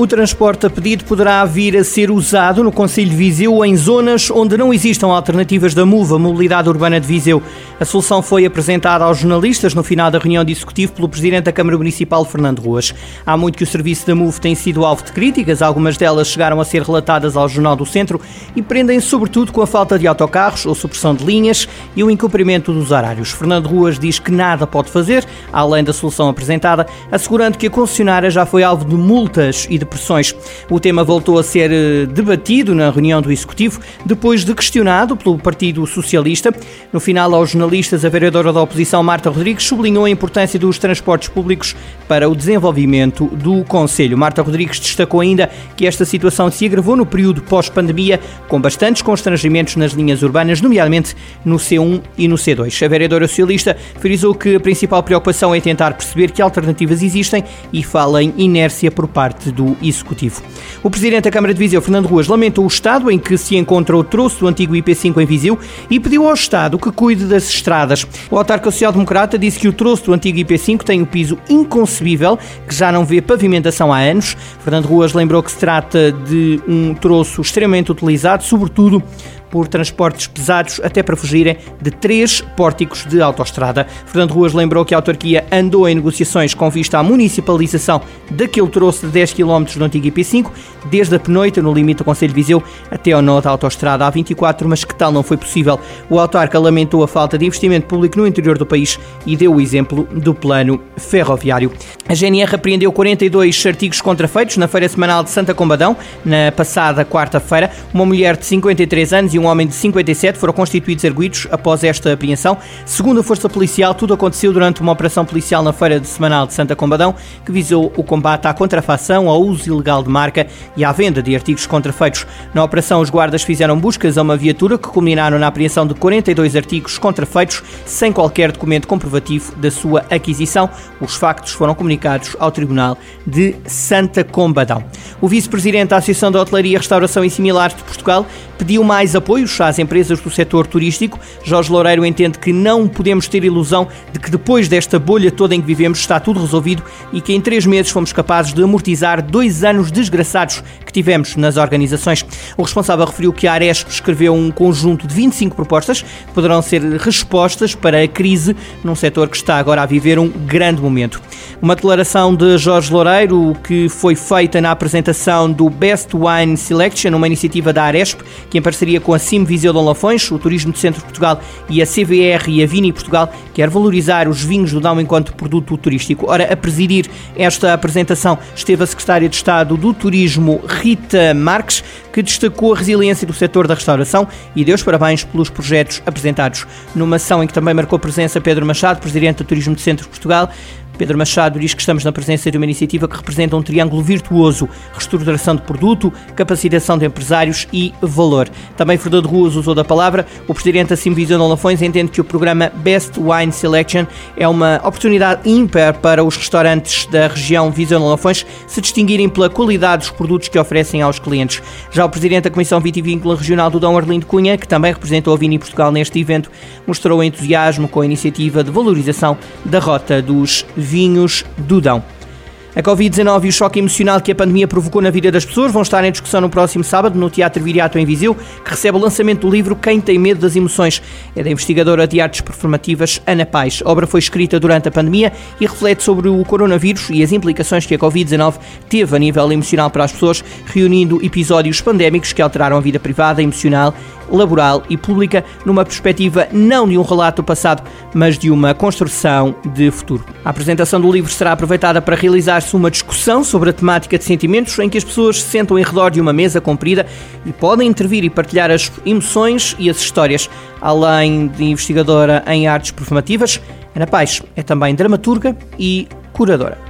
O transporte a pedido poderá vir a ser usado no Conselho de Viseu em zonas onde não existam alternativas da MUV, a Mobilidade Urbana de Viseu. A solução foi apresentada aos jornalistas no final da reunião de executivo pelo Presidente da Câmara Municipal, Fernando Ruas. Há muito que o serviço da MUV tem sido alvo de críticas, algumas delas chegaram a ser relatadas ao Jornal do Centro e prendem sobretudo com a falta de autocarros ou supressão de linhas e o incumprimento dos horários. Fernando Ruas diz que nada pode fazer, além da solução apresentada, assegurando que a concessionária já foi alvo de multas e de O tema voltou a ser eh, debatido na reunião do Executivo, depois de questionado pelo Partido Socialista. No final, aos jornalistas, a vereadora da oposição, Marta Rodrigues, sublinhou a importância dos transportes públicos para o desenvolvimento do Conselho. Marta Rodrigues destacou ainda que esta situação se agravou no período pós-pandemia, com bastantes constrangimentos nas linhas urbanas, nomeadamente no C1 e no C2. A vereadora socialista frisou que a principal preocupação é tentar perceber que alternativas existem e fala em inércia por parte do Executivo. O Presidente da Câmara de Viseu, Fernando Ruas, lamentou o estado em que se encontra o troço do antigo IP5 em Viseu e pediu ao Estado que cuide das estradas. O autarca social-democrata disse que o troço do antigo IP5 tem um piso inconcebível, que já não vê pavimentação há anos. Fernando Ruas lembrou que se trata de um troço extremamente utilizado, sobretudo por transportes pesados até para fugirem de três pórticos de autoestrada. Fernando Ruas lembrou que a autarquia andou em negociações com vista à municipalização daquele troço de 10 km do antigo IP5, desde a Penoita, no limite do Conselho de Viseu, até ao nó da autoestrada A24, mas que tal não foi possível. O autarca lamentou a falta de investimento público no interior do país e deu o exemplo do plano ferroviário. A GNR apreendeu 42 artigos contrafeitos na Feira Semanal de Santa Combadão, na passada quarta-feira. Uma mulher de 53 anos e um homem de 57 foram constituídos arguídos após esta apreensão. Segundo a Força Policial, tudo aconteceu durante uma operação policial na Feira de Semanal de Santa Combadão, que visou o combate à contrafação, ao uso ilegal de marca e à venda de artigos contrafeitos. Na operação, os guardas fizeram buscas a uma viatura que culminaram na apreensão de 42 artigos contrafeitos, sem qualquer documento comprovativo da sua aquisição. Os factos foram comunicados ao Tribunal de Santa Combadão. O vice-presidente da Associação da Hotelaria, Restauração e Similares de Portugal pediu mais apoios às empresas do setor turístico. Jorge Loureiro entende que não podemos ter ilusão de que depois desta bolha toda em que vivemos está tudo resolvido e que em três meses fomos capazes de amortizar dois anos desgraçados que tivemos nas organizações. O responsável referiu que a Aresp escreveu um conjunto de 25 propostas que poderão ser respostas para a crise num setor que está agora a viver um grande momento. Uma declaração de Jorge Loureiro que foi feita na apresentação do Best Wine Selection, uma iniciativa da Aresp, que em parceria com a Sim Viseu Dom Lafões, o Turismo do Centro de Portugal e a CVR e a Vini Portugal, quer valorizar os vinhos do Dão enquanto produto turístico. Ora, a presidir esta apresentação esteve a Secretária de Estado do Turismo, Rita Marques, que destacou a resiliência do setor da restauração e deu os parabéns pelos projetos apresentados. Numa ação em que também marcou presença Pedro Machado, Presidente do Turismo do Centro de Portugal, Pedro Machado diz que estamos na presença de uma iniciativa que representa um triângulo virtuoso: reestruturação de produto, capacitação de empresários e valor. Também Fernando Ruas usou da palavra. O presidente da Simvisão Lafões entende que o programa Best Wine Selection é uma oportunidade ímpar para os restaurantes da região Visão Lafões se distinguirem pela qualidade dos produtos que oferecem aos clientes. Já o presidente da Comissão Vitivícola Regional do Dom Arlindo Cunha, que também representou a Vini Portugal neste evento, mostrou entusiasmo com a iniciativa de valorização da rota dos do Dão. A Covid-19 e o choque emocional que a pandemia provocou na vida das pessoas vão estar em discussão no próximo sábado no Teatro Viriato em Viseu, que recebe o lançamento do livro Quem tem medo das emoções. É da investigadora de artes performativas Ana Paz. A obra foi escrita durante a pandemia e reflete sobre o coronavírus e as implicações que a Covid-19 teve a nível emocional para as pessoas, reunindo episódios pandémicos que alteraram a vida privada, emocional laboral e pública, numa perspectiva não de um relato do passado, mas de uma construção de futuro. A apresentação do livro será aproveitada para realizar-se uma discussão sobre a temática de sentimentos, em que as pessoas se sentam em redor de uma mesa comprida e podem intervir e partilhar as emoções e as histórias. Além de investigadora em artes performativas, Ana Paes é também dramaturga e curadora.